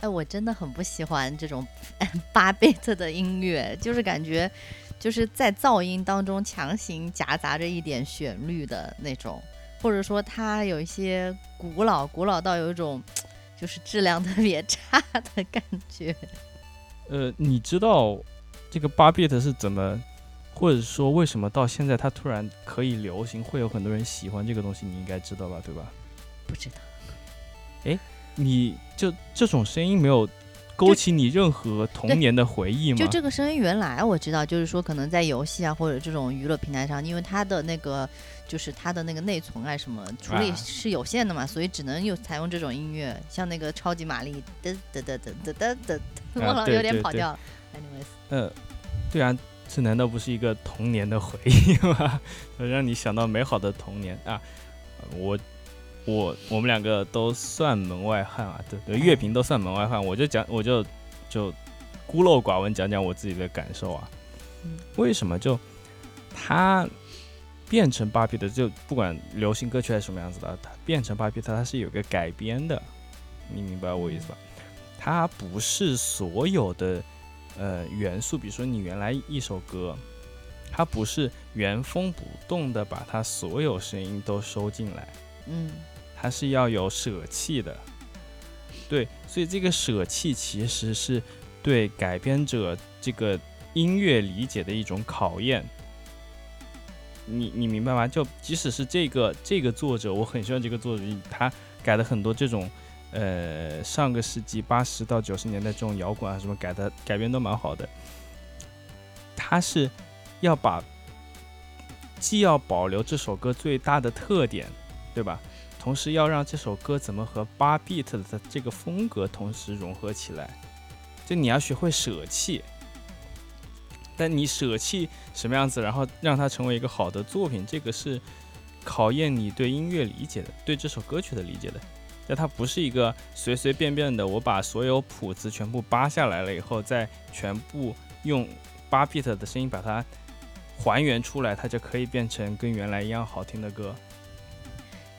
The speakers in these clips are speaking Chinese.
哎，我真的很不喜欢这种 八 bit 的音乐，就是感觉就是在噪音当中强行夹杂着一点旋律的那种，或者说它有一些古老，古老到有一种就是质量特别差的感觉。呃，你知道这个八 bit 是怎么，或者说为什么到现在它突然可以流行，会有很多人喜欢这个东西？你应该知道吧，对吧？不知道。哎。你就这种声音没有勾起你任何童年的回忆吗？就这个声音原来我知道，就是说可能在游戏啊或者这种娱乐平台上，因为它的那个就是它的那个内存啊什么处理是有限的嘛，所以只能有采用这种音乐，像那个超级玛丽噔噔噔噔噔噔噔，忘了有点跑调了。anyways，呃，对啊，这难道不是一个童年的回忆吗？让你想到美好的童年啊！我。我我们两个都算门外汉啊，对对，乐评都算门外汉，我就讲我就就孤陋寡闻讲讲我自己的感受啊。为什么就它变成芭比的，就不管流行歌曲还是什么样子的，它变成芭比特，它是有个改编的，你明白我意思吧？它不是所有的呃元素，比如说你原来一首歌，它不是原封不动的把它所有声音都收进来，嗯。它是要有舍弃的，对，所以这个舍弃其实是对改编者这个音乐理解的一种考验。你你明白吗？就即使是这个这个作者，我很喜欢这个作者，他改了很多这种呃上个世纪八十到九十年代这种摇滚啊什么改的改编都蛮好的。他是要把既要保留这首歌最大的特点，对吧？同时要让这首歌怎么和八 beat 的这个风格同时融合起来，就你要学会舍弃。但你舍弃什么样子，然后让它成为一个好的作品，这个是考验你对音乐理解的，对这首歌曲的理解的。但它不是一个随随便便的，我把所有谱子全部扒下来了以后，再全部用八 beat 的声音把它还原出来，它就可以变成跟原来一样好听的歌。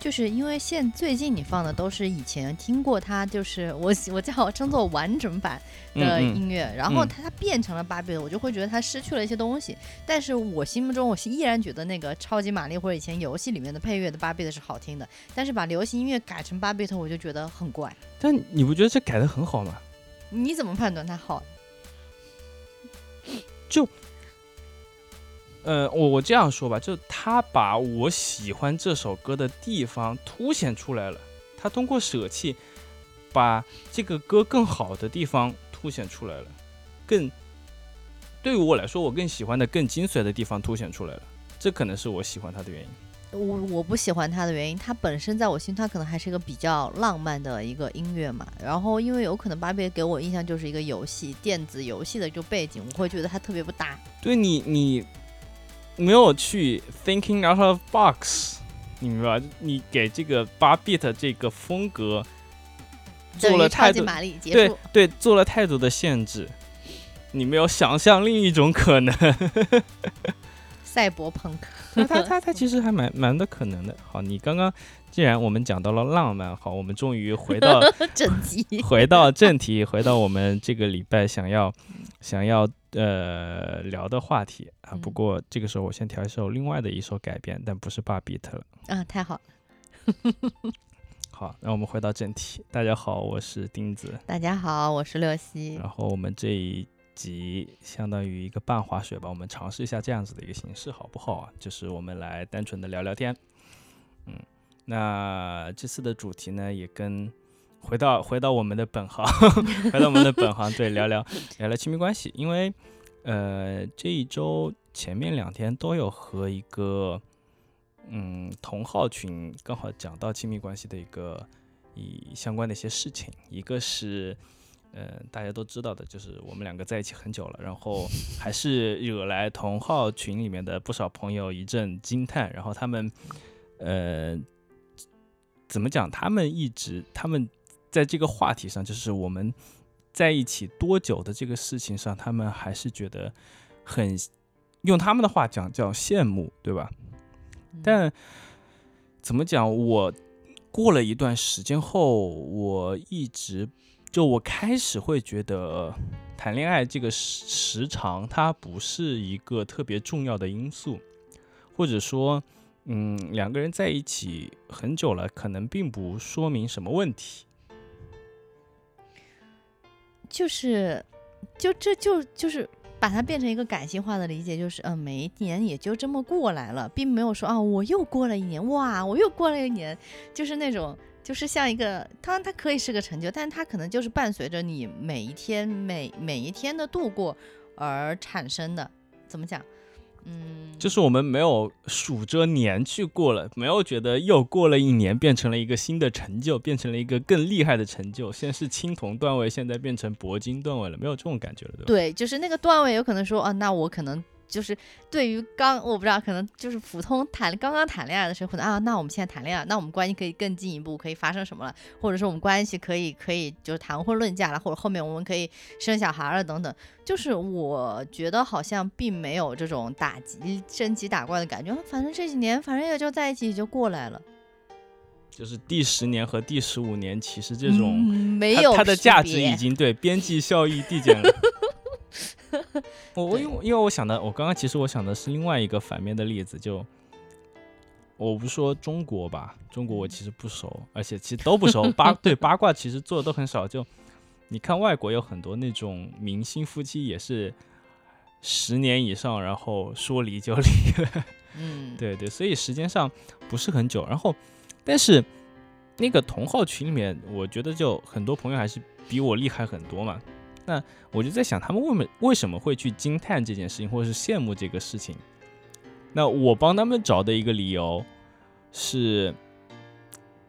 就是因为现最近你放的都是以前听过它，就是我我叫称作完整版的音乐，然后它它变成了芭比的，我就会觉得它失去了一些东西。但是我心目中，我是依然觉得那个超级玛丽或者以前游戏里面的配乐的芭比的是好听的。但是把流行音乐改成芭比特，我就觉得很怪。但你不觉得这改的很好吗？你怎么判断它好？就。呃，我我这样说吧，就他把我喜欢这首歌的地方凸显出来了，他通过舍弃，把这个歌更好的地方凸显出来了，更对于我来说，我更喜欢的更精髓的地方凸显出来了，这可能是我喜欢他的原因。我我不喜欢他的原因，他本身在我心，他可能还是一个比较浪漫的一个音乐嘛。然后因为有可能芭比给我印象就是一个游戏电子游戏的就背景，我会觉得它特别不搭。对你你。没有去 thinking out of box，你明白？你给这个八 bit 这个风格做了太多，对对，做了太多的限制，你没有想象另一种可能。赛博朋克，他他他其实还蛮蛮的可能的。好，你刚刚既然我们讲到了浪漫，好，我们终于回到 正题，回到正题，回到我们这个礼拜想要想要。呃，聊的话题啊，不过这个时候我先调一首另外的一首改编，但不是巴比特了啊，太好了。好，那我们回到正题。大家好，我是钉子。大家好，我是六西。然后我们这一集相当于一个半滑雪吧，我们尝试一下这样子的一个形式，好不好啊？就是我们来单纯的聊聊天。嗯，那这次的主题呢，也跟。回到回到我们的本行，回到我们的本行，对，聊聊聊聊亲密关系。因为，呃，这一周前面两天都有和一个嗯同号群刚好讲到亲密关系的一个以相关的一些事情。一个是，呃，大家都知道的，就是我们两个在一起很久了，然后还是惹来同号群里面的不少朋友一阵惊叹。然后他们，呃，怎么讲？他们一直他们。在这个话题上，就是我们在一起多久的这个事情上，他们还是觉得很用他们的话讲叫羡慕，对吧？但怎么讲？我过了一段时间后，我一直就我开始会觉得谈恋爱这个时时长它不是一个特别重要的因素，或者说，嗯，两个人在一起很久了，可能并不说明什么问题。就是，就这就就是把它变成一个感性化的理解，就是嗯，每一年也就这么过来了，并没有说啊，我又过了一年，哇，我又过了一年，就是那种。就是像一个，当然它可以是个成就，但是它可能就是伴随着你每一天每每一天的度过而产生的。怎么讲？嗯，就是我们没有数着年去过了，没有觉得又过了一年，变成了一个新的成就，变成了一个更厉害的成就。先是青铜段位，现在变成铂金段位了，没有这种感觉了，对吧？对，就是那个段位有可能说，啊，那我可能。就是对于刚我不知道，可能就是普通谈刚刚谈恋爱的时候，可能啊，那我们现在谈恋爱，那我们关系可以更进一步，可以发生什么了？或者说我们关系可以可以就是谈婚论嫁了，或者后面我们可以生小孩了等等。就是我觉得好像并没有这种打击升级打怪的感觉，反正这几年反正也就在一起就过来了。就是第十年和第十五年，其实这种没有它的价值已经对边际效益递减了。我我因为因为我想的，我刚刚其实我想的是另外一个反面的例子，就我不说中国吧，中国我其实不熟，而且其实都不熟八 对八卦其实做的都很少。就你看外国有很多那种明星夫妻也是十年以上，然后说离就离了。嗯，对对，所以时间上不是很久。然后，但是那个同号群里面，我觉得就很多朋友还是比我厉害很多嘛。那我就在想，他们为什么为什么会去惊叹这件事情，或者是羡慕这个事情？那我帮他们找的一个理由是，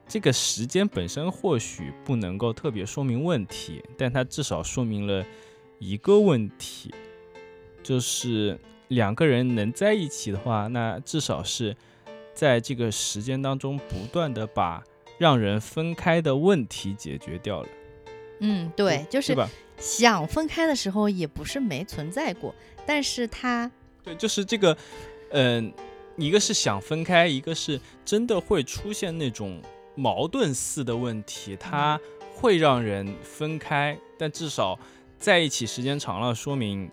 这个时间本身或许不能够特别说明问题，但它至少说明了一个问题，就是两个人能在一起的话，那至少是在这个时间当中不断的把让人分开的问题解决掉了。嗯，对，就是想分开的时候也不是没存在过，但是他对，就是这个，嗯，一个是想分开，一个是真的会出现那种矛盾似的问题，它会让人分开，但至少在一起时间长了，说明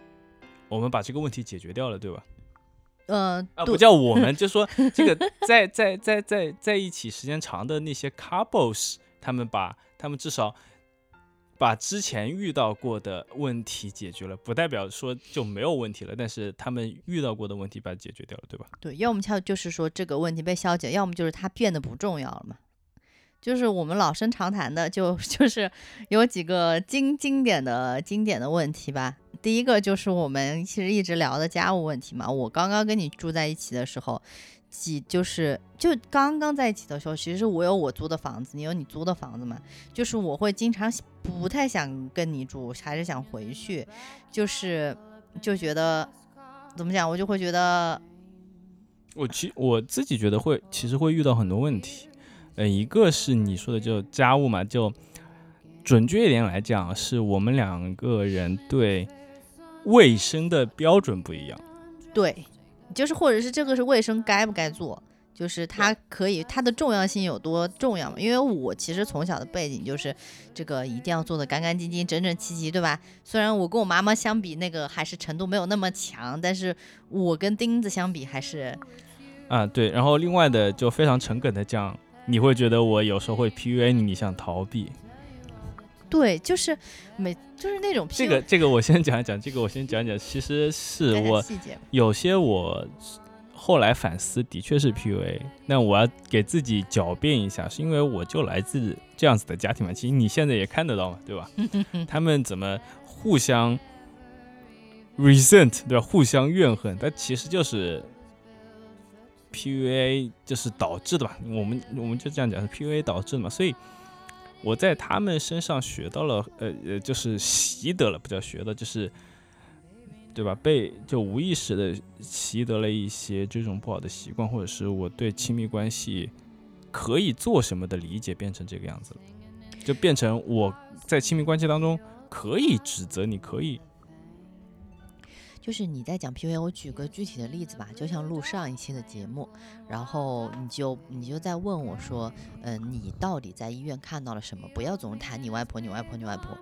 我们把这个问题解决掉了，对吧？嗯，啊，不叫我们，就说这个在在在在在一起时间长的那些 couples，他们把他们至少。把之前遇到过的问题解决了，不代表说就没有问题了。但是他们遇到过的问题把它解决掉了，对吧？对，要么就就是说这个问题被消解，要么就是它变得不重要了嘛。就是我们老生常谈的，就 就是有几个经经典的经典的问题吧。第一个就是我们其实一直聊的家务问题嘛。我刚刚跟你住在一起的时候。几就是就刚刚在一起的时候，其实我有我租的房子，你有你租的房子嘛？就是我会经常不太想跟你住，还是想回去，就是就觉得怎么讲，我就会觉得，我其我自己觉得会，其实会遇到很多问题。呃，一个是你说的就家务嘛，就准确一点来讲，是我们两个人对卫生的标准不一样。对。就是，或者是这个是卫生该不该做，就是它可以它的重要性有多重要嘛？因为我其实从小的背景就是这个一定要做的干干净净、整整齐齐，对吧？虽然我跟我妈妈相比，那个还是程度没有那么强，但是我跟钉子相比还是啊对。然后另外的就非常诚恳的讲，你会觉得我有时候会 PUA 你，你想逃避。对，就是每就是那种这个这个我先讲一讲，这个我先讲讲，其实是我有些我后来反思的确是 PUA，那我要给自己狡辩一下，是因为我就来自这样子的家庭嘛，其实你现在也看得到嘛，对吧？他们怎么互相 resent 对吧？互相怨恨，但其实就是 PUA 就是导致的吧？我们我们就这样讲是 PUA 导致的嘛，所以。我在他们身上学到了，呃呃，就是习得了，不叫学的，就是，对吧？被就无意识的习得了一些这种不好的习惯，或者是我对亲密关系可以做什么的理解变成这个样子了，就变成我在亲密关系当中可以指责你，可以。就是你在讲 PUA，我举个具体的例子吧，就像录上一期的节目，然后你就你就在问我说，嗯，你到底在医院看到了什么？不要总谈你外婆，你外婆，你外婆。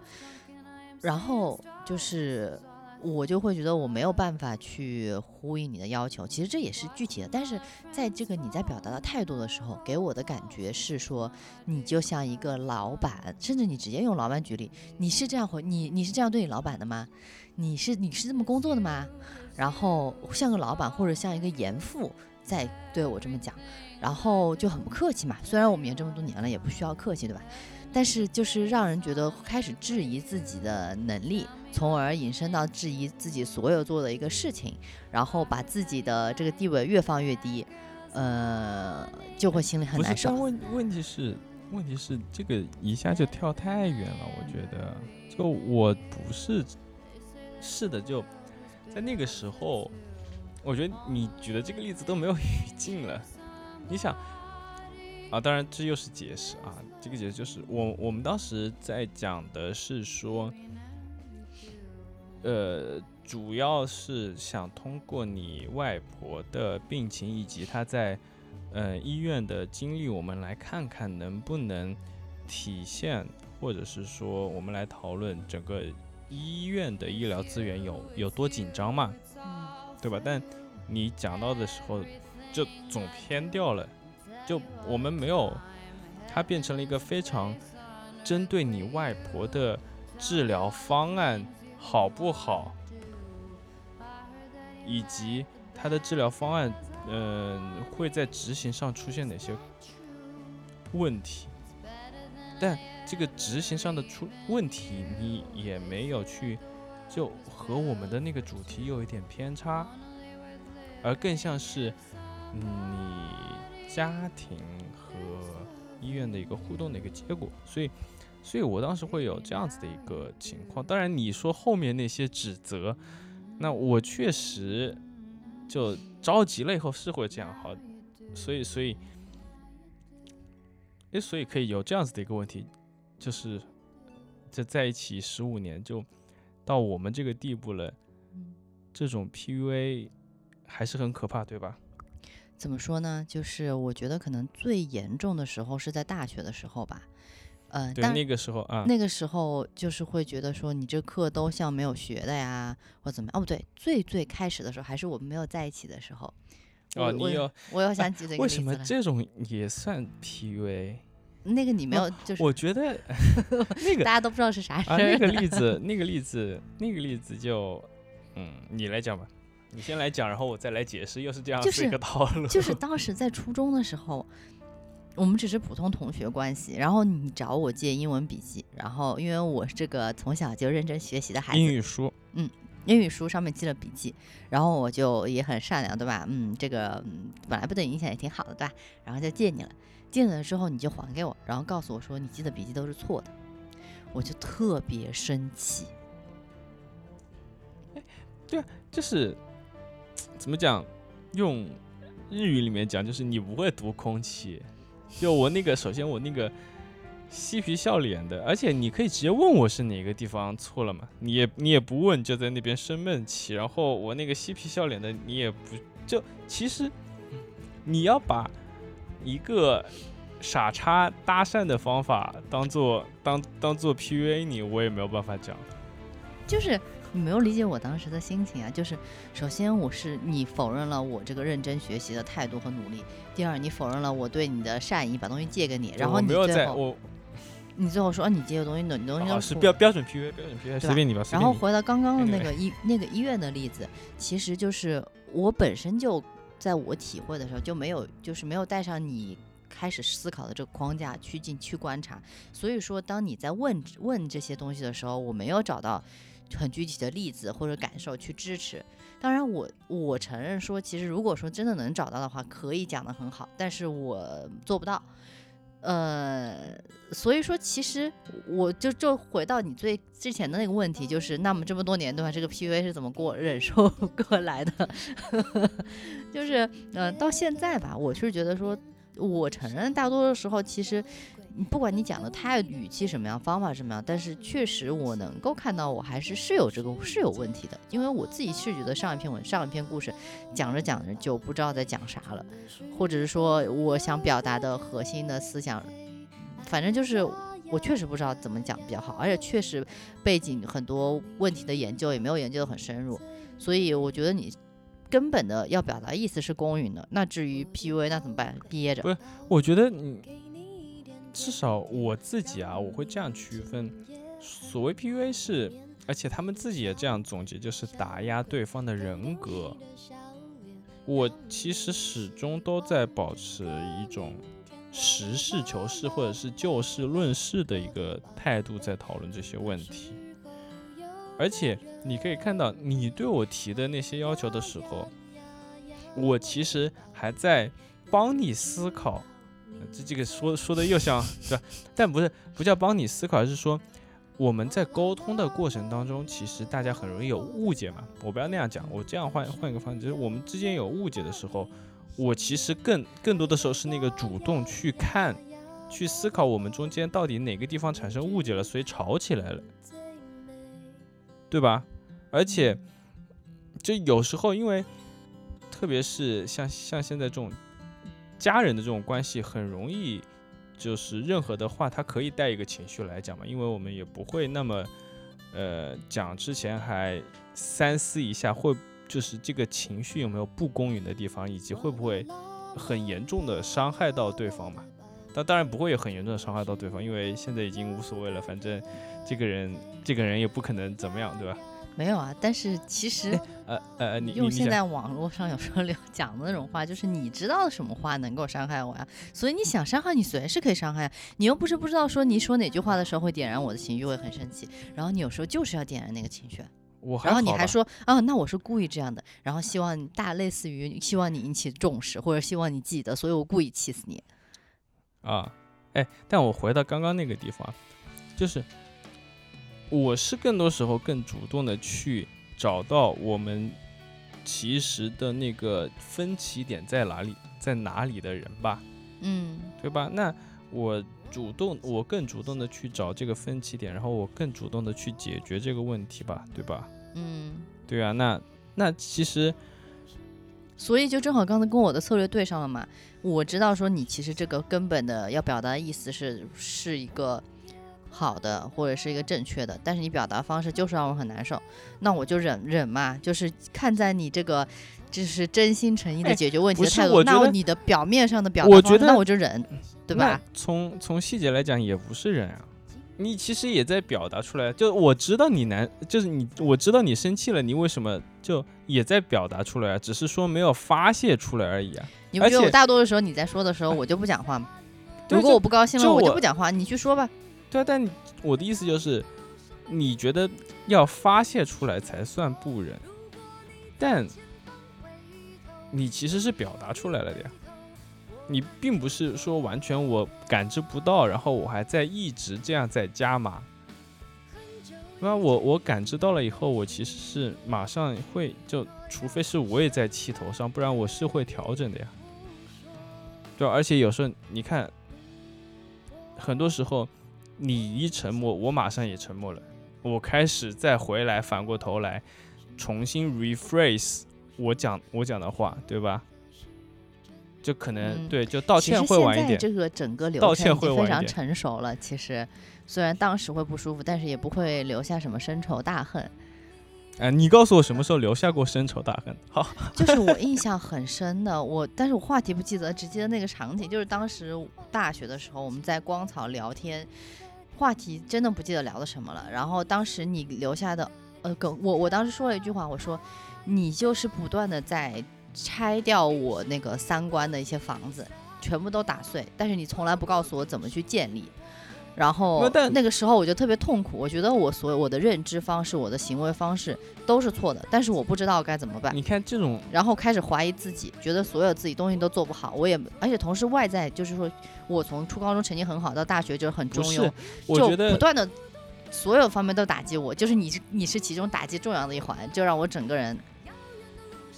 然后就是。我就会觉得我没有办法去呼应你的要求，其实这也是具体的，但是在这个你在表达的态度的时候，给我的感觉是说，你就像一个老板，甚至你直接用老板举例，你是这样回你你是这样对你老板的吗？你是你是这么工作的吗？然后像个老板或者像一个严父在对我这么讲，然后就很不客气嘛。虽然我们也这么多年了，也不需要客气，对吧？但是就是让人觉得开始质疑自己的能力。从而引申到质疑自己所有做的一个事情，然后把自己的这个地位越放越低，呃，就会心里很难受。问问题是，问题是这个一下就跳太远了。我觉得，就我不是是的，就在那个时候，我觉得你举的这个例子都没有 语境了。你想啊，当然这又是解释啊，这个解释就是我我们当时在讲的是说。呃，主要是想通过你外婆的病情以及她在呃医院的经历，我们来看看能不能体现，或者是说我们来讨论整个医院的医疗资源有有多紧张嘛？嗯，对吧？但你讲到的时候就总偏掉了，就我们没有，它变成了一个非常针对你外婆的治疗方案。好不好，以及它的治疗方案，嗯，会在执行上出现哪些问题？但这个执行上的出问题，你也没有去，就和我们的那个主题有一点偏差，而更像是你家庭和医院的一个互动的一个结果，所以。所以我当时会有这样子的一个情况，当然你说后面那些指责，那我确实就着急了以后是会这样好，所以所以，诶，所以可以有这样子的一个问题，就是这在一起十五年就到我们这个地步了，这种 PUA 还是很可怕，对吧？怎么说呢？就是我觉得可能最严重的时候是在大学的时候吧。呃，对那个时候啊，那个时候就是会觉得说你这课都像没有学的呀，或怎么样？哦，不对，最最开始的时候还是我们没有在一起的时候。哦，你有，我又想起这个为什么这种也算 PUA？那个你没有，就是我觉得 那个大家都不知道是啥事儿。那个例子，那个例子，那个例子就，嗯，你来讲吧，你先来讲，然后我再来解释，又是这样子一个套路。就是当时在初中的时候。我们只是普通同学关系，然后你找我借英文笔记，然后因为我是这个从小就认真学习的孩子，英语书，嗯，英语书上面记了笔记，然后我就也很善良，对吧？嗯，这个本来不对影响也挺好的，对吧？然后就借你了，借了之后你就还给我，然后告诉我说你记的笔记都是错的，我就特别生气。哎，对啊，就是 怎么讲？用日语里面讲，就是你不会读空气。就我那个，首先我那个嬉皮笑脸的，而且你可以直接问我是哪个地方错了嘛？你也你也不问，就在那边生闷气。然后我那个嬉皮笑脸的，你也不就其实你要把一个傻叉搭讪的方法当做当当做 PUA 你，我也没有办法讲。就是。你没有理解我当时的心情啊！就是首先我是你否认了我这个认真学习的态度和努力，第二你否认了我对你的善意，把东西借给你，然后你最后你最后说你借的东西你东西都是标标准 P U A 标准 P U A 随便你吧。然后回到刚刚的那个医那个医院的例子，其实就是我本身就在我体会的时候就没有就是没有带上你开始思考的这个框架去进去观察，所以说当你在问问这些东西的时候，我没有找到。很具体的例子或者感受去支持，当然我我承认说，其实如果说真的能找到的话，可以讲得很好，但是我做不到，呃，所以说其实我就就回到你最之前的那个问题，就是那么这么多年的话，这个 PUA 是怎么过忍受 过来的？就是呃到现在吧，我是觉得说，我承认大多的时候其实。不管你讲的态、语气什么样，方法什么样，但是确实我能够看到，我还是是有这个是有问题的，因为我自己是觉得上一篇文、上一篇故事讲着讲着就不知道在讲啥了，或者是说我想表达的核心的思想，反正就是我确实不知道怎么讲比较好，而且确实背景很多问题的研究也没有研究的很深入，所以我觉得你。根本的要表达意思是公允的，那至于 PUA 那怎么办？憋着。不是，我觉得你至少我自己啊，我会这样区分：所谓 PUA 是，而且他们自己也这样总结，就是打压对方的人格。我其实始终都在保持一种实事求是或者是就事论事的一个态度，在讨论这些问题。而且你可以看到，你对我提的那些要求的时候，我其实还在帮你思考。这这个说说的又像对吧？但不是不叫帮你思考，而是说我们在沟通的过程当中，其实大家很容易有误解嘛。我不要那样讲，我这样换换一个方式，就是我们之间有误解的时候，我其实更更多的时候是那个主动去看、去思考我们中间到底哪个地方产生误解了，所以吵起来了。对吧？而且，就有时候，因为特别是像像现在这种家人的这种关系，很容易就是任何的话，他可以带一个情绪来讲嘛。因为我们也不会那么呃讲之前还三思一下，会就是这个情绪有没有不公允的地方，以及会不会很严重的伤害到对方嘛。但当然不会有很严重的伤害到对方，因为现在已经无所谓了，反正这个人这个人也不可能怎么样，对吧？没有啊，但是其实呃呃，你用现在网络上有时候 讲的那种话，就是你知道什么话能够伤害我呀？所以你想伤害你随时可以伤害，你又不是不知道说你说哪句话的时候会点燃我的情绪，会很生气，然后你有时候就是要点燃那个情绪，我然后你还说啊，那我是故意这样的，然后希望大类似于希望你引起重视，或者希望你记得，所以我故意气死你。啊，哎，但我回到刚刚那个地方，就是我是更多时候更主动的去找到我们其实的那个分歧点在哪里，在哪里的人吧，嗯，对吧？那我主动，我更主动的去找这个分歧点，然后我更主动的去解决这个问题吧，对吧？嗯，对啊，那那其实。所以就正好刚才跟我的策略对上了嘛，我知道说你其实这个根本的要表达的意思是是一个好的或者是一个正确的，但是你表达方式就是让我很难受，那我就忍忍嘛，就是看在你这个就是真心诚意的解决问题的态度，那你的表面上的表达方式，那我就忍，对吧？从从细节来讲也不是忍啊。你其实也在表达出来，就我知道你难，就是你我知道你生气了，你为什么就也在表达出来啊？只是说没有发泄出来而已啊。你不觉得我大多的时候你在说的时候，我就不讲话吗？如果我不高兴了，我就不讲话，你去说吧。对啊，但我的意思就是，你觉得要发泄出来才算不忍，但你其实是表达出来了的呀。你并不是说完全我感知不到，然后我还在一直这样在加码，那我我感知到了以后，我其实是马上会就，除非是我也在气头上，不然我是会调整的呀。对，而且有时候你看，很多时候你一沉默，我马上也沉默了，我开始再回来，反过头来重新 rephrase 我讲我讲的话，对吧？就可能对，就道歉会晚一点。这个整个流程已经非常成熟了。其实，虽然当时会不舒服，但是也不会留下什么深仇大恨。哎，你告诉我什么时候留下过深仇大恨？好，就是我印象很深的，我但是我话题不记得，只记得那个场景，就是当时大学的时候，我们在光草聊天，话题真的不记得聊的什么了。然后当时你留下的，呃，梗我我当时说了一句话，我说你就是不断的在。拆掉我那个三观的一些房子，全部都打碎，但是你从来不告诉我怎么去建立。然后那个时候我就特别痛苦，我觉得我所有我的认知方式、我的行为方式都是错的，但是我不知道该怎么办。你看这种，然后开始怀疑自己，觉得所有自己东西都做不好。我也而且同时外在就是说我从初高中成绩很好到大学就是很中庸，就不断的所有方面都打击我，就是你是你是其中打击重要的一环，就让我整个人。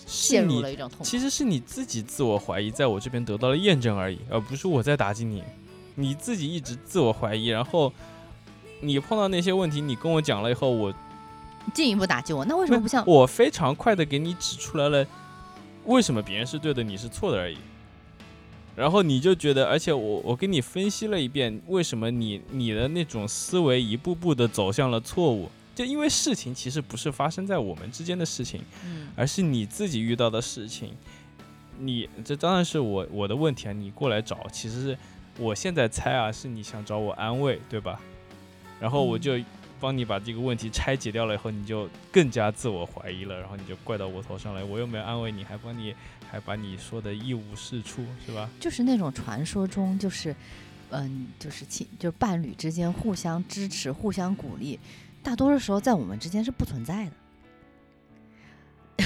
陷入了一种痛苦，其实是你自己自我怀疑，在我这边得到了验证而已，而不是我在打击你。你自己一直自我怀疑，然后你碰到那些问题，你跟我讲了以后，我进一步打击我，那为什么不像我非常快的给你指出来了，为什么别人是对的，你是错的而已。然后你就觉得，而且我我给你分析了一遍，为什么你你的那种思维一步步的走向了错误，就因为事情其实不是发生在我们之间的事情，而是你自己遇到的事情。你这当然是我我的问题啊，你过来找，其实是我现在猜啊，是你想找我安慰，对吧？然后我就。帮你把这个问题拆解掉了以后，你就更加自我怀疑了，然后你就怪到我头上来，我又没有安慰你，还帮你，还把你说的一无是处，是吧？就是那种传说中，就是，嗯，就是亲，就是伴侣之间互相支持、互相鼓励，大多数时候在我们之间是不存在的。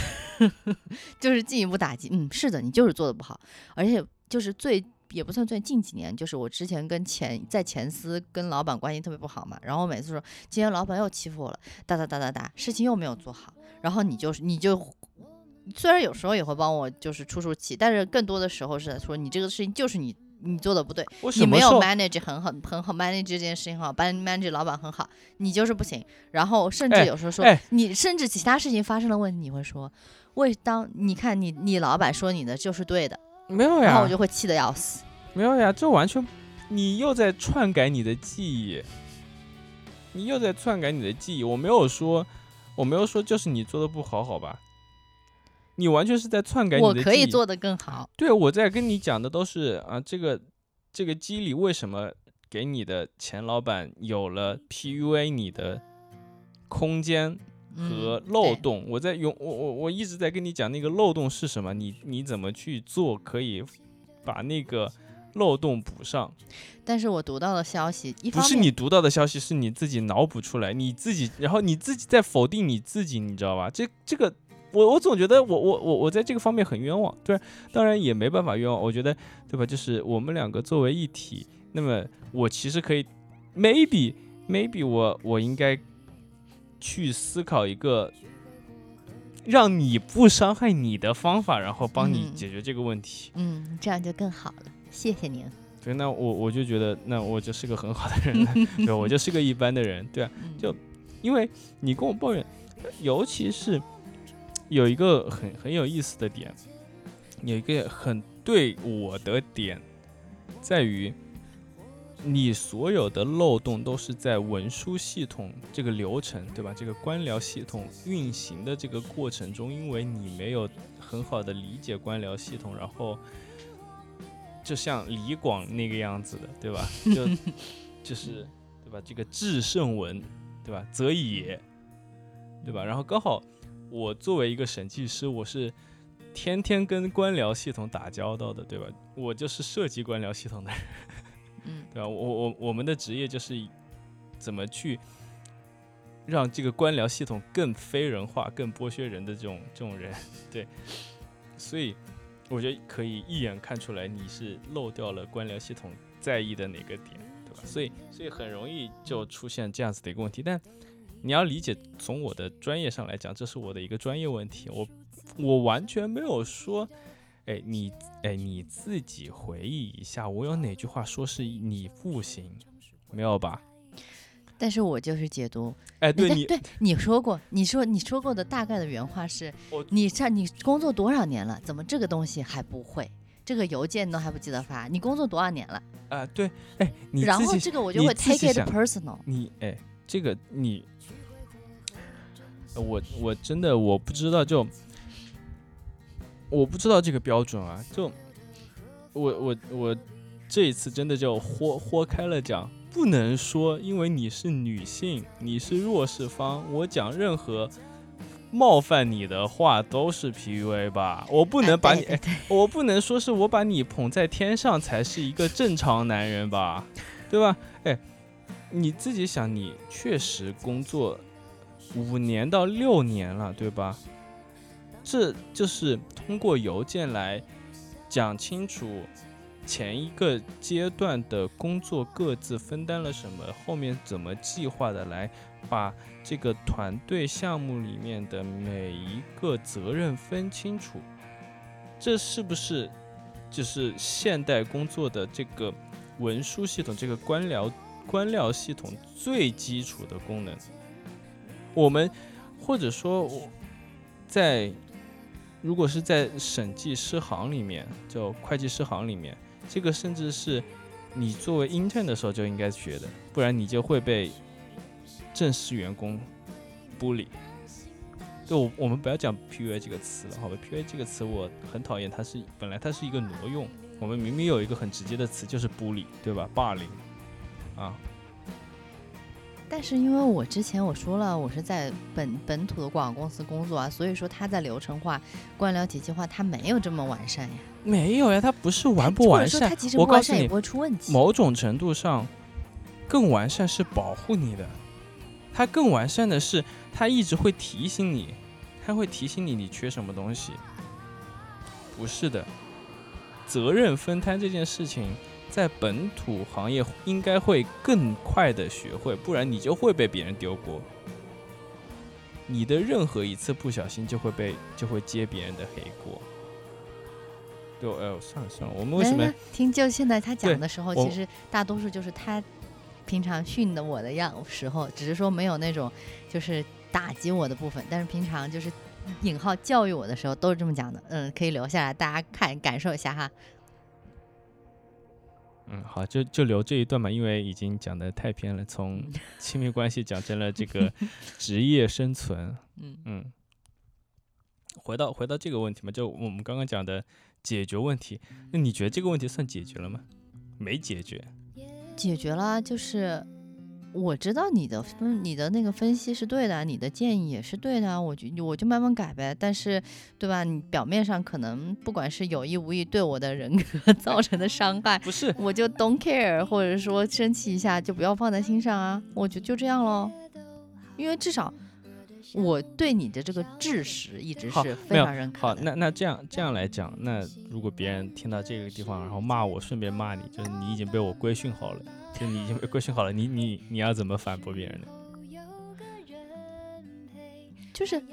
就是进一步打击，嗯，是的，你就是做的不好，而且就是最。也不算最近几年，就是我之前跟前在前司跟老板关系特别不好嘛，然后每次说今天老板又欺负我了，哒哒哒哒哒，事情又没有做好，然后你就是你就虽然有时候也会帮我就是出出气，但是更多的时候是在说你这个事情就是你你做的不对，你没有 manage 很好很好 manage 这件事情好，manage 老板很好，你就是不行，然后甚至有时候说你甚至其他事情发生了问题，你会说为当你看你你老板说你的就是对的。没有呀，然后我就会气得要死。没有呀，这完全，你又在篡改你的记忆，你又在篡改你的记忆。我没有说，我没有说就是你做的不好，好吧？你完全是在篡改你的。我可以做的更好。对，我在跟你讲的都是啊，这个这个机理为什么给你的前老板有了 PUA 你的空间？和漏洞，我在用我我我一直在跟你讲那个漏洞是什么，你你怎么去做可以把那个漏洞补上？但是我读到的消息，不是你读到的消息，是你自己脑补出来，你自己，然后你自己在否定你自己，你知道吧？这这个，我我总觉得我我我我在这个方面很冤枉，对，当然也没办法冤枉，我觉得对吧？就是我们两个作为一体，那么我其实可以，maybe maybe 我我应该。去思考一个让你不伤害你的方法，然后帮你解决这个问题。嗯，这样就更好了。谢谢您。对，那我我就觉得，那我就是个很好的人，对，我就是个一般的人，对啊。就因为你跟我抱怨，尤其是有一个很很有意思的点，有一个很对我的点，在于。你所有的漏洞都是在文书系统这个流程，对吧？这个官僚系统运行的这个过程中，因为你没有很好的理解官僚系统，然后就像李广那个样子的，对吧？就 就是对吧？这个至圣文，对吧？则也，对吧？然后刚好我作为一个审计师，我是天天跟官僚系统打交道的，对吧？我就是涉及官僚系统的人。嗯，对吧？我我我们的职业就是怎么去让这个官僚系统更非人化、更剥削人的这种这种人，对。所以我觉得可以一眼看出来你是漏掉了官僚系统在意的哪个点，对吧？所以所以很容易就出现这样子的一个问题。但你要理解，从我的专业上来讲，这是我的一个专业问题。我我完全没有说。哎，你哎，你自己回忆一下，我有哪句话说是你不行？没有吧？但是我就是解读。哎，对你对你说过，你说你说过的大概的原话是：你上你工作多少年了，怎么这个东西还不会？这个邮件都还不记得发？你工作多少年了？啊，对，哎，你然后这个我就会 take it personal。你哎，这个你，我我真的我不知道就。我不知道这个标准啊，就我我我这一次真的就豁豁开了讲，不能说因为你是女性，你是弱势方，我讲任何冒犯你的话都是 PUA 吧？我不能把你，我不能说是我把你捧在天上才是一个正常男人吧？对吧？哎，你自己想，你确实工作五年到六年了，对吧？这就是通过邮件来讲清楚前一个阶段的工作各自分担了什么，后面怎么计划的来把这个团队项目里面的每一个责任分清楚。这是不是就是现代工作的这个文书系统这个官僚官僚系统最基础的功能。我们或者说我在如果是在审计师行里面，就会计师行里面，这个甚至是你作为 intern 的时候就应该学的，不然你就会被正式员工孤立。就我我们不要讲 PUA 这个词了，好吧？PUA 这个词我很讨厌，它是本来它是一个挪用。我们明明有一个很直接的词，就是孤立对吧？霸凌啊。但是因为我之前我说了，我是在本本土的广告公司工作啊，所以说它在流程化、官僚体系化，它没有这么完善呀。没有呀，它不是完不完善，我告诉你，某种程度上更完善是保护你的。它更完善的是，它一直会提醒你，它会提醒你你缺什么东西。不是的，责任分摊这件事情，在本土行业应该会更快的学会，不然你就会被别人丢锅。你的任何一次不小心，就会被就会接别人的黑锅。对，哎，算了算了，我们为什么听？就现在他讲的时候，其实大多数就是他。平常训的我的样时候，只是说没有那种就是打击我的部分，但是平常就是引号教育我的时候都是这么讲的。嗯，可以留下来，大家看感受一下哈。嗯，好，就就留这一段嘛，因为已经讲的太偏了，从 亲密关系讲成了这个 职业生存。嗯嗯，回到回到这个问题嘛，就我们刚刚讲的解决问题，那你觉得这个问题算解决了吗？没解决。解决了，就是我知道你的分，你的那个分析是对的，你的建议也是对的，我就我就慢慢改呗。但是，对吧？你表面上可能不管是有意无意对我的人格 造成的伤害，不是，我就 don't care，或者说生气一下就不要放在心上啊。我就就这样喽，因为至少。我对你的这个知识一直是非常认可。好，那那这样这样来讲，那如果别人听到这个地方，然后骂我，顺便骂你，就是你已经被我规训好了，就你已经被规训好了，你你你要怎么反驳别人呢？就是，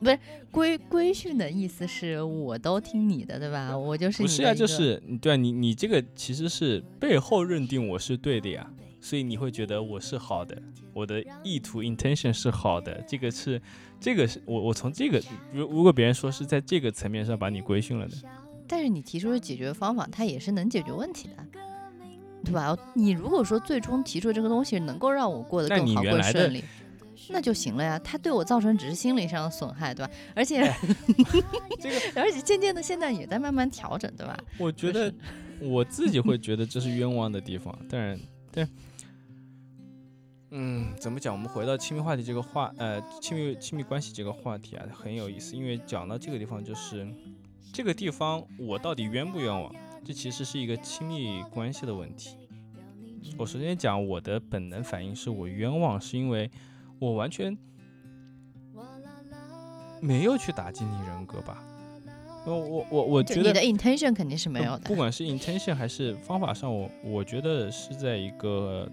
不是规规训的意思是我都听你的，对吧？我就是不是啊，就是对啊你你这个其实是背后认定我是对的呀。所以你会觉得我是好的，我的意图 intention 是好的，这个是，这个是我我从这个如如果别人说是在这个层面上把你规训了的，但是你提出的解决方法，它也是能解决问题的，对吧？你如果说最终提出这个东西能够让我过得更好更顺利，那就行了呀。它对我造成只是心理上的损害，对吧？而且 这个，而且渐渐的现在也在慢慢调整，对吧？我觉得我自己会觉得这是冤枉的地方，当然，对。嗯，怎么讲？我们回到亲密话题这个话，呃，亲密亲密关系这个话题啊，很有意思。因为讲到这个地方，就是这个地方我到底冤不冤枉？这其实是一个亲密关系的问题。我首先讲我的本能反应是我冤枉，是因为我完全没有去打击你人格吧？我我我我觉得你的 intention 肯定是没有的。不管是 intention 还是方法上，我我觉得是在一个。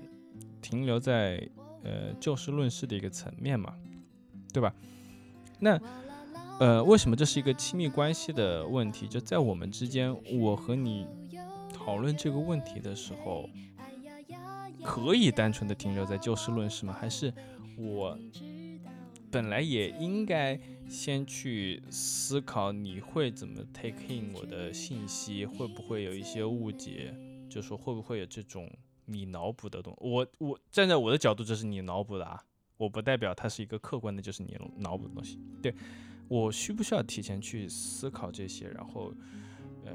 停留在呃就事论事的一个层面嘛，对吧？那呃为什么这是一个亲密关系的问题？就在我们之间，我和你讨论这个问题的时候，可以单纯的停留在就事论事吗？还是我本来也应该先去思考你会怎么 take in 我的信息，会不会有一些误解？就说会不会有这种？你脑补的东，我我站在我的角度，这是你脑补的啊，我不代表它是一个客观的，就是你脑补的东西。对我需不需要提前去思考这些，然后呃，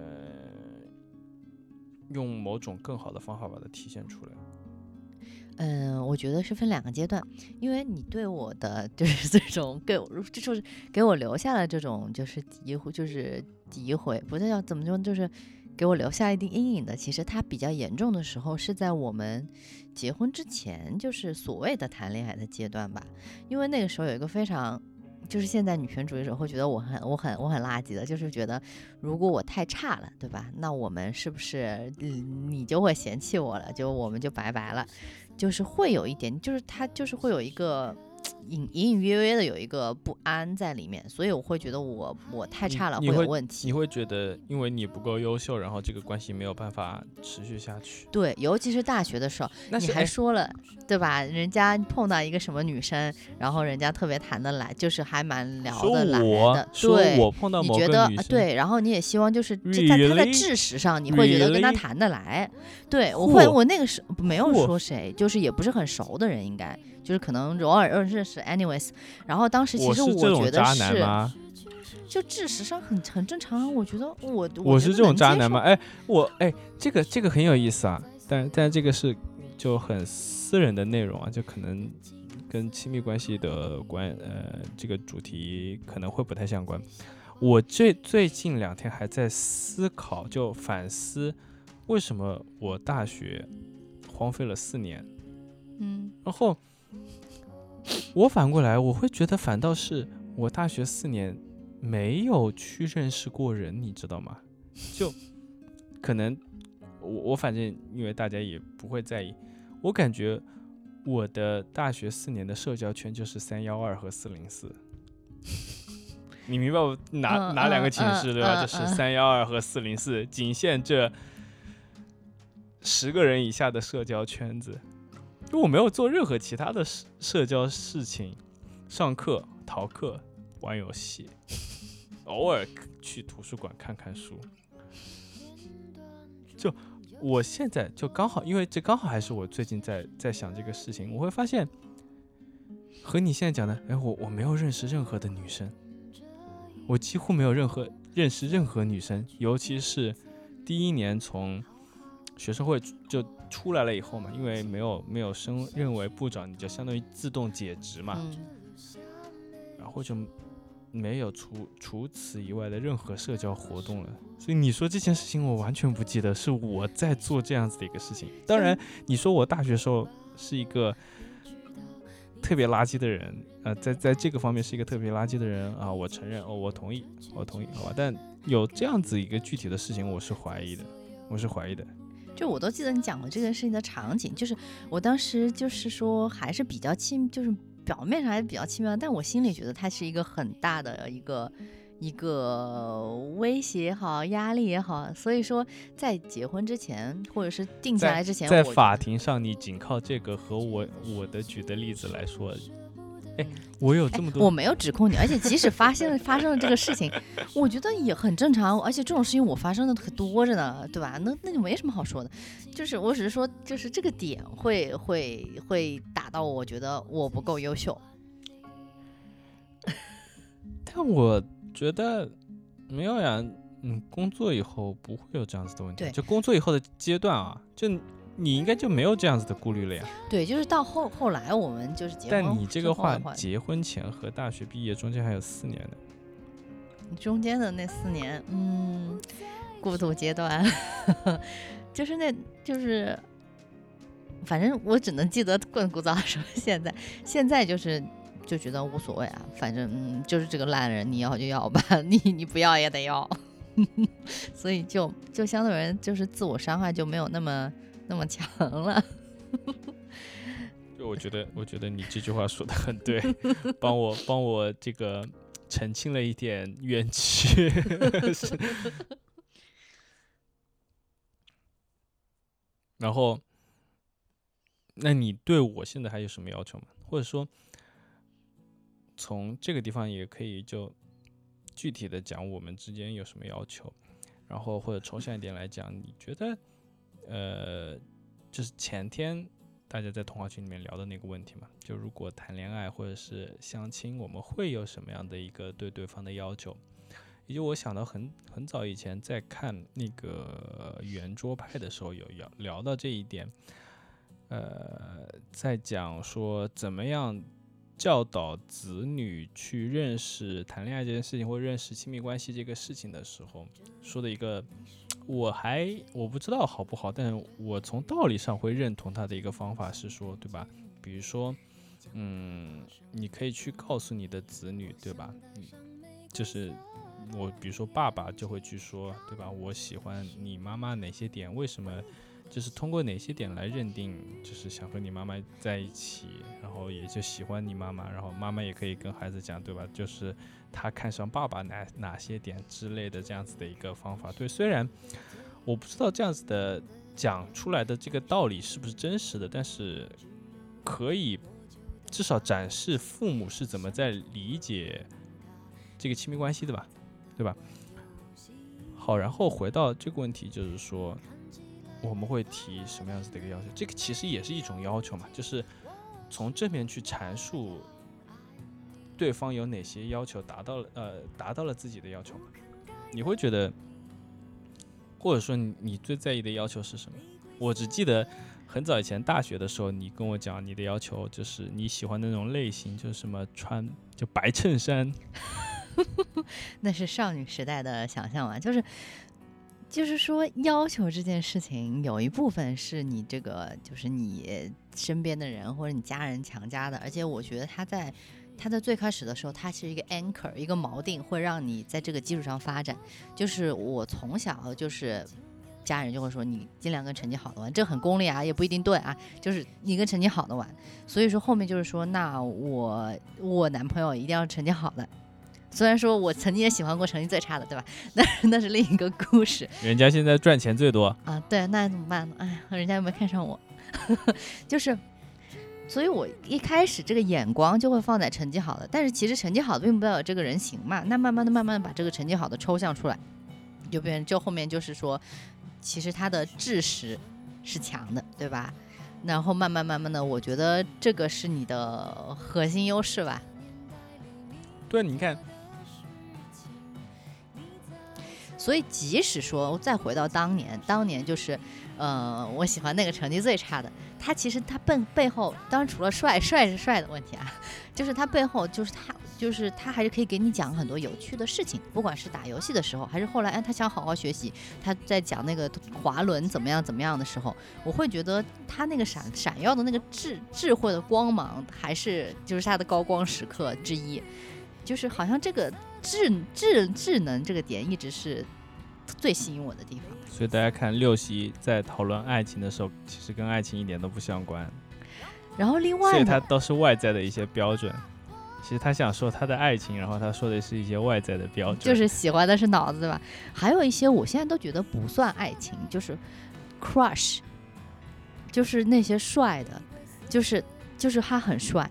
用某种更好的方法把它体现出来？嗯，我觉得是分两个阶段，因为你对我的 就是这种给我，就是给我留下了这种就是诋毁，就是诋毁，不是要怎么说，就是。给我留下一定阴影的，其实它比较严重的时候是在我们结婚之前，就是所谓的谈恋爱的阶段吧。因为那个时候有一个非常，就是现在女权主义者会觉得我很我很我很垃圾的，就是觉得如果我太差了，对吧？那我们是不是你就会嫌弃我了？就我们就拜拜了？就是会有一点，就是他就是会有一个隐隐隐约约的有一个不安在里面，所以我会觉得我我太差了会有问题。你会觉得因为你不够优秀，然后这个关系没有办法持续下去。对，尤其是大学的时候，你还说了对吧？人家碰到一个什么女生，然后人家特别谈得来，就是还蛮聊得来的。对，我碰到你觉得对，然后你也希望就是在他的知识上，你会觉得跟他谈得来。对，我会我那个时没有说谁，就是也不是很熟的人，应该。就是可能偶尔认识，anyways，然后当时其实我觉得是，就事实上很很正常。我觉得我我是这种渣男吗？哎，我哎，这个这个很有意思啊，但但这个是就很私人的内容啊，就可能跟亲密关系的关呃这个主题可能会不太相关。我最最近两天还在思考，就反思为什么我大学荒废了四年，嗯，然后。我反过来，我会觉得反倒是我大学四年没有去认识过人，你知道吗？就可能我我反正因为大家也不会在意，我感觉我的大学四年的社交圈就是三幺二和四零四，你明白我哪哪两个寝室对吧？就是三幺二和四零四，仅限这十个人以下的社交圈子。因为我没有做任何其他的社社交事情，上课、逃课、玩游戏，偶尔去图书馆看看书。就我现在就刚好，因为这刚好还是我最近在在想这个事情，我会发现和你现在讲的，哎，我我没有认识任何的女生，我几乎没有任何认识任何女生，尤其是第一年从学生会就。出来了以后嘛，因为没有没有升任为部长，你就相当于自动解职嘛，然后就没有除除此以外的任何社交活动了。所以你说这件事情，我完全不记得是我在做这样子的一个事情。当然，你说我大学时候是一个特别垃圾的人，呃，在在这个方面是一个特别垃圾的人啊，我承认，哦，我同意，我同意，好吧。但有这样子一个具体的事情，我是怀疑的，我是怀疑的。就我都记得你讲过这件事情的场景，就是我当时就是说还是比较轻，就是表面上还是比较轻妙，但我心里觉得它是一个很大的一个一个威胁也好，压力也好。所以说在结婚之前，或者是定下来之前，在法庭上，你仅靠这个和我我的举的例子来说。哎，我有这么多，我没有指控你，而且即使发现了 发生了这个事情，我觉得也很正常，而且这种事情我发生的可多着呢，对吧？那那就没什么好说的，就是我只是说，就是这个点会会会打到我觉得我不够优秀，但我觉得没有呀，嗯，工作以后不会有这样子的问题，就工作以后的阶段啊，就。你应该就没有这样子的顾虑了呀？对，就是到后后来我们就是结婚。但你这个话，结婚前和大学毕业中间还有四年呢。中间的那四年，嗯，过渡阶段，就是那，就是，反正我只能记得更古早的时候。现在，现在就是就觉得无所谓啊，反正嗯，就是这个烂人，你要就要吧，你你不要也得要，所以就就相对人就是自我伤害就没有那么。那么强了，就我觉得，我觉得你这句话说的很对，帮我帮我这个澄清了一点冤屈。然后，那你对我现在还有什么要求吗？或者说，从这个地方也可以就具体的讲我们之间有什么要求，然后或者抽象一点来讲，你觉得？呃，就是前天大家在通话群里面聊的那个问题嘛，就如果谈恋爱或者是相亲，我们会有什么样的一个对对方的要求？也就我想到很很早以前在看那个圆桌派的时候，有聊聊到这一点，呃，在讲说怎么样教导子女去认识谈恋爱这件事情，或认识亲密关系这个事情的时候，说的一个。我还我不知道好不好，但我从道理上会认同他的一个方法是说，对吧？比如说，嗯，你可以去告诉你的子女，对吧？就是我，比如说爸爸就会去说，对吧？我喜欢你妈妈哪些点？为什么就是通过哪些点来认定，就是想和你妈妈在一起，然后也就喜欢你妈妈，然后妈妈也可以跟孩子讲，对吧？就是他看上爸爸哪哪些点之类的这样子的一个方法。对，虽然我不知道这样子的讲出来的这个道理是不是真实的，但是可以至少展示父母是怎么在理解这个亲密关系的吧，对吧？好，然后回到这个问题，就是说。我们会提什么样子的一个要求？这个其实也是一种要求嘛，就是从正面去阐述对方有哪些要求达到了，呃，达到了自己的要求。你会觉得，或者说你最在意的要求是什么？我只记得很早以前大学的时候，你跟我讲你的要求就是你喜欢的那种类型，就是什么穿就白衬衫。那是少女时代的想象嘛，就是。就是说，要求这件事情有一部分是你这个，就是你身边的人或者你家人强加的。而且我觉得他在他在最开始的时候，他是一个 anchor，一个锚定，会让你在这个基础上发展。就是我从小就是家人就会说，你尽量跟成绩好的玩，这很功利啊，也不一定对啊。就是你跟成绩好的玩，所以说后面就是说，那我我男朋友一定要成绩好的。虽然说我曾经也喜欢过成绩最差的，对吧？那那是另一个故事。人家现在赚钱最多啊，对，那怎么办呢？哎呀，人家又没看上我，就是，所以我一开始这个眼光就会放在成绩好的，但是其实成绩好的并不代表这个人行嘛。那慢慢的、慢慢的把这个成绩好的抽象出来，就变就后面就是说，其实他的知识是强的，对吧？然后慢慢慢慢的，我觉得这个是你的核心优势吧。对，你看。所以，即使说再回到当年，当年就是，呃，我喜欢那个成绩最差的他，其实他背背后，当然除了帅，帅是帅的问题啊，就是他背后，就是他，就是他还是可以给你讲很多有趣的事情，不管是打游戏的时候，还是后来，哎，他想好好学习，他在讲那个滑轮怎么样怎么样的时候，我会觉得他那个闪闪耀的那个智智慧的光芒，还是就是他的高光时刻之一，就是好像这个。智智智能这个点一直是最吸引我的地方，所以大家看六喜在讨论爱情的时候，其实跟爱情一点都不相关。然后另外，所以他都是外在的一些标准。其实他想说他的爱情，然后他说的是一些外在的标准，就是喜欢的是脑子，对吧？还有一些我现在都觉得不算爱情，就是 crush，就是那些帅的，就是就是他很帅。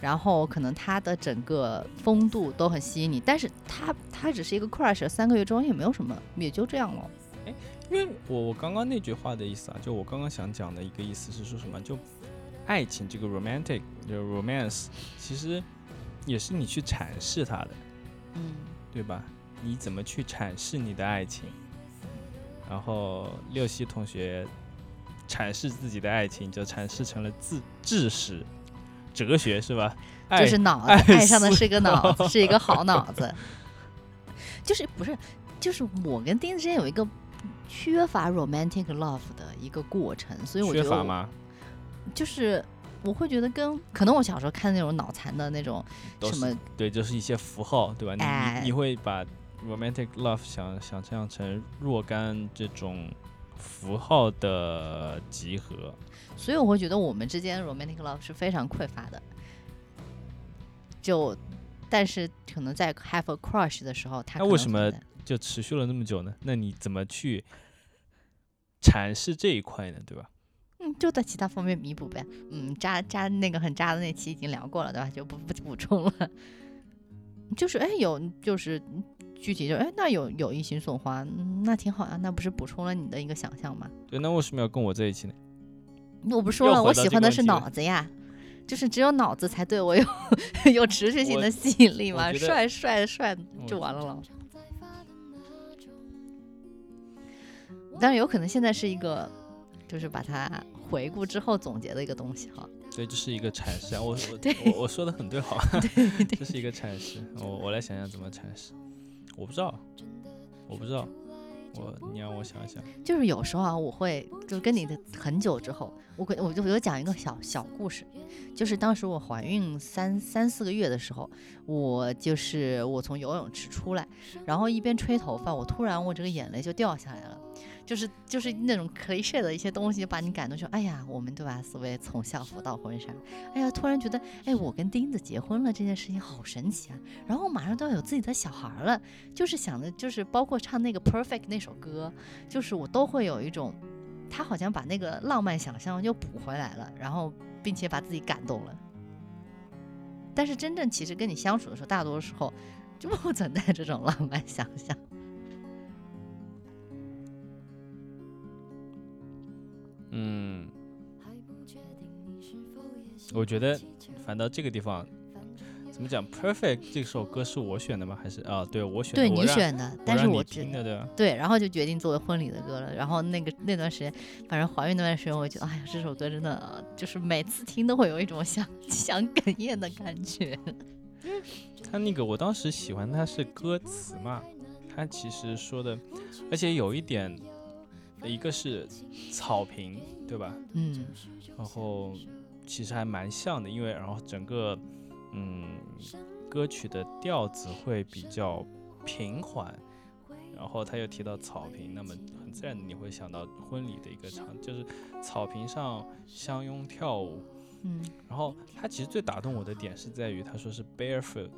然后可能他的整个风度都很吸引你，但是他他只是一个 crush，三个月之后也没有什么，也就这样了。哎，因为我我刚刚那句话的意思啊，就我刚刚想讲的一个意思是说什么？就爱情这个 romantic，就 romance，其实也是你去阐释它的，嗯，对吧？你怎么去阐释你的爱情？然后六七同学阐释自己的爱情，就阐释成了自知识。哲学是吧？就是脑子爱上的是一个 脑子，是一个好脑子。就是不是？就是我跟丁子之间有一个缺乏 romantic love 的一个过程，所以我觉得缺乏吗？就是我会觉得跟可能我小时候看那种脑残的那种什么，对，就是一些符号，对吧？你你会把 romantic love 想想象成若干这种符号的集合。所以我会觉得我们之间 romantic love 是非常匮乏的，就，但是可能在 have a crush 的时候，他那为什么就持续了那么久呢？那你怎么去阐释这一块呢？对吧？嗯，就在其他方面弥补呗。嗯，渣渣那个很渣的那期已经聊过了，对吧？就不不补充了。就是哎，有就是具体就哎，那有有一心送花，那挺好啊，那不是补充了你的一个想象吗？对，那为什么要跟我在一起呢？我不说了，我喜欢的是脑子呀，就是只有脑子才对我有 有持续性的吸引力嘛，帅帅帅就完了了。但是有可能现在是一个，就是把它回顾之后总结的一个东西哈。对，这是一个阐释啊，我 我我我说的很对，好，这是一个阐释，我我来想想怎么阐释，我不知道，我不知道。我，你让我想想，就是有时候啊，我会就跟你的很久之后，我我我就我讲一个小小故事，就是当时我怀孕三三四个月的时候，我就是我从游泳池出来，然后一边吹头发，我突然我这个眼泪就掉下来了，就是就是那种 cliche 的一些东西，把你感动说，哎呀，我们对吧？所谓从校服到婚纱，哎呀，突然觉得，哎，我跟钉子结婚了这件事情好神奇啊！然后马上都要有自己的小孩了，就是想的，就是包括唱那个 Perfect 那首歌，就是我都会有一种，他好像把那个浪漫想象又补回来了，然后并且把自己感动了。但是真正其实跟你相处的时候，大多时候就不存在这种 浪漫想象。嗯，我觉得反倒这个地方怎么讲？Perfect 这首歌是我选的吗？还是啊？对我选的，对你选的，但是我听的对吧？对，然后就决定作为婚礼的歌了。然后那个那段时间，反正怀孕那段时间，我觉得哎呀，这首歌真的就是每次听都会有一种想 想哽咽的感觉。他那个我当时喜欢他是歌词嘛，他其实说的，而且有一点。一个是草坪，对吧？嗯，然后其实还蛮像的，因为然后整个嗯歌曲的调子会比较平缓，然后他又提到草坪，那么很自然的你会想到婚礼的一个场，就是草坪上相拥跳舞。嗯，然后他其实最打动我的点是在于他说是 barefoot，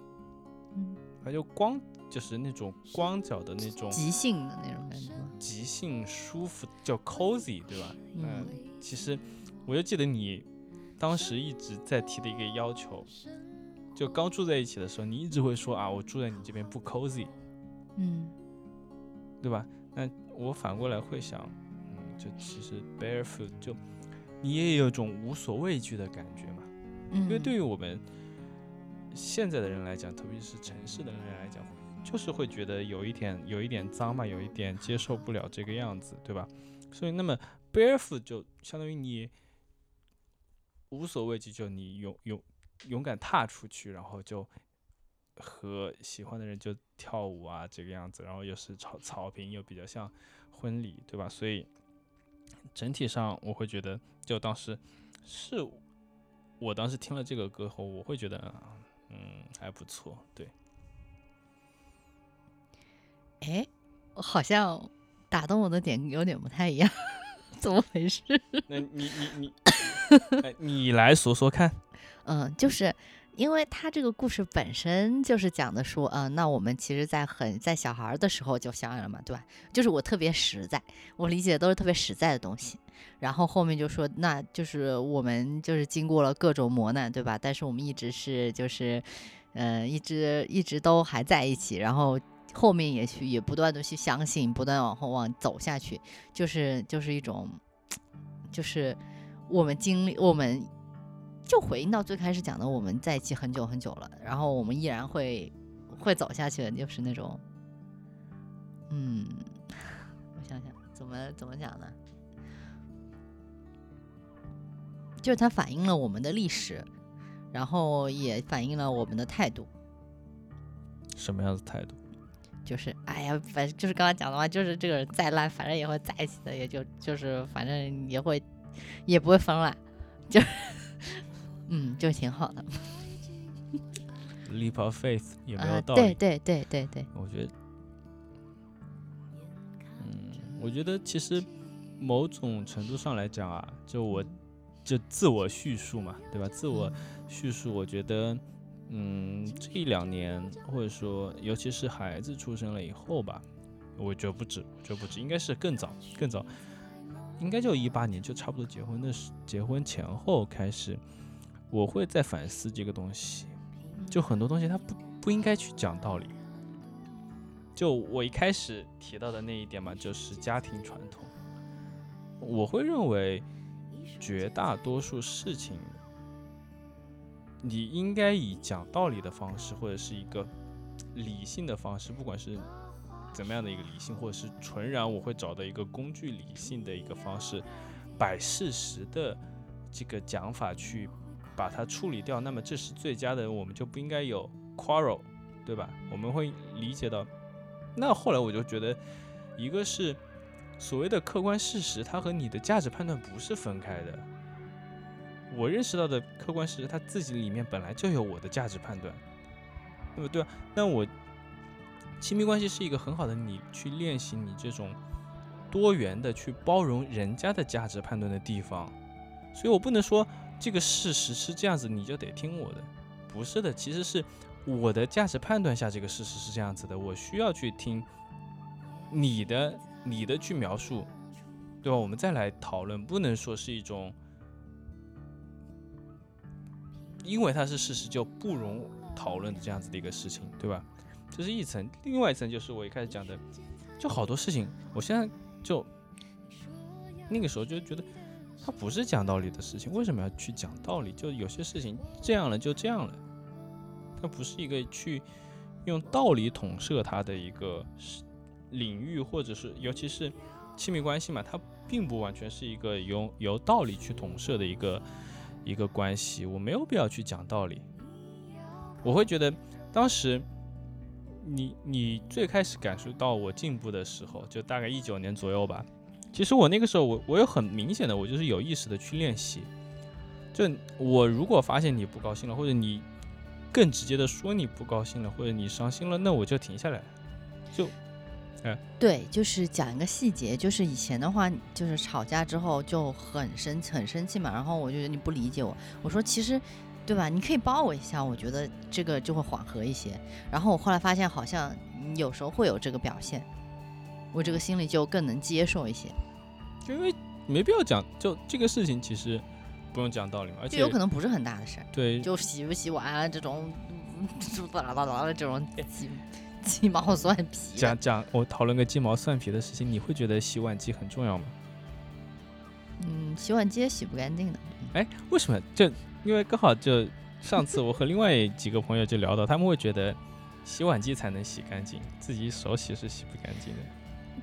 嗯，他就光。就是那种光脚的那种即兴的那种感觉，即兴舒服叫 cozy，对吧？嗯，其实我就记得你当时一直在提的一个要求，就刚住在一起的时候，你一直会说啊，我住在你这边不 cozy，嗯，对吧？那我反过来会想，嗯，就其实 barefoot 就你也有种无所畏惧的感觉嘛，嗯，因为对于我们现在的人来讲，特别是城市的人来讲。就是会觉得有一点有一点脏嘛，有一点接受不了这个样子，对吧？所以那么 barefoot 就相当于你无所畏惧，就你勇勇勇敢踏出去，然后就和喜欢的人就跳舞啊，这个样子，然后又是草草坪，又比较像婚礼，对吧？所以整体上我会觉得，就当时是我当时听了这个歌后，我会觉得嗯还不错，对。哎，好像打动我的点有点不太一样，怎么回事？那你你你，你来说说看。嗯，就是因为他这个故事本身就是讲的说，嗯，那我们其实，在很在小孩的时候就相爱了嘛，对吧？就是我特别实在，我理解的都是特别实在的东西。然后后面就说，那就是我们就是经过了各种磨难，对吧？但是我们一直是就是，嗯，一直一直都还在一起，然后。后面也去，也不断的去相信，不断往后往走下去，就是就是一种，就是我们经历，我们就回应到最开始讲的，我们在一起很久很久了，然后我们依然会会走下去的，就是那种，嗯，我想想怎么怎么讲呢？就是它反映了我们的历史，然后也反映了我们的态度。什么样的态度？就是，哎呀，反正就是刚刚讲的话，就是这个人再烂，反正也会在一起的，也就就是反正也会，也不会分了，就，嗯，就挺好的。Leap of faith 也没有道理？对对对对对。我觉得，嗯，我觉得其实某种程度上来讲啊，就我就自我叙述嘛，对吧？自我叙述，我觉得。嗯，这一两年，或者说，尤其是孩子出生了以后吧，我觉得不止，我觉得不止，应该是更早，更早，应该就一八年，就差不多结婚的时，结婚前后开始，我会在反思这个东西，就很多东西它不不应该去讲道理，就我一开始提到的那一点嘛，就是家庭传统，我会认为绝大多数事情。你应该以讲道理的方式，或者是一个理性的方式，不管是怎么样的一个理性，或者是纯然我会找到一个工具理性的一个方式，摆事实的这个讲法去把它处理掉，那么这是最佳的，我们就不应该有 quarrel，对吧？我们会理解到，那后来我就觉得，一个是所谓的客观事实，它和你的价值判断不是分开的。我认识到的客观事实，他自己里面本来就有我的价值判断，对不对？那我亲密关系是一个很好的你去练习你这种多元的去包容人家的价值判断的地方，所以我不能说这个事实是这样子你就得听我的，不是的，其实是我的价值判断下这个事实是这样子的，我需要去听你的你的去描述，对吧？我们再来讨论，不能说是一种因为它是事实就不容讨论的这样子的一个事情，对吧？这是一层，另外一层就是我一开始讲的，就好多事情，我现在。就那个时候就觉得，它不是讲道理的事情，为什么要去讲道理？就有些事情这样了就这样了，它不是一个去用道理统摄它的一个领域，或者是尤其是亲密关系嘛，它并不完全是一个由由道理去统摄的一个一个关系。我没有必要去讲道理，我会觉得当时。你你最开始感受到我进步的时候，就大概一九年左右吧。其实我那个时候，我我有很明显的，我就是有意识的去练习。就我如果发现你不高兴了，或者你更直接的说你不高兴了，或者你伤心了，那我就停下来。就，哎，对，就是讲一个细节，就是以前的话，就是吵架之后就很生很生气嘛，然后我就觉得你不理解我，我说其实。对吧？你可以抱我一下，我觉得这个就会缓和一些。然后我后来发现，好像有时候会有这个表现，我这个心里就更能接受一些。因为没必要讲，就这个事情其实不用讲道理嘛，而且有可能不是很大的事儿。对，就洗不洗碗啊这种，巴拉巴拉的这种鸡鸡毛蒜皮。讲讲我讨论个鸡毛蒜皮的事情，你会觉得洗碗机很重要吗？嗯，洗碗机也洗不干净的。哎，为什么？就因为刚好就上次我和另外几个朋友就聊到，他们会觉得洗碗机才能洗干净，自己手洗是洗不干净的。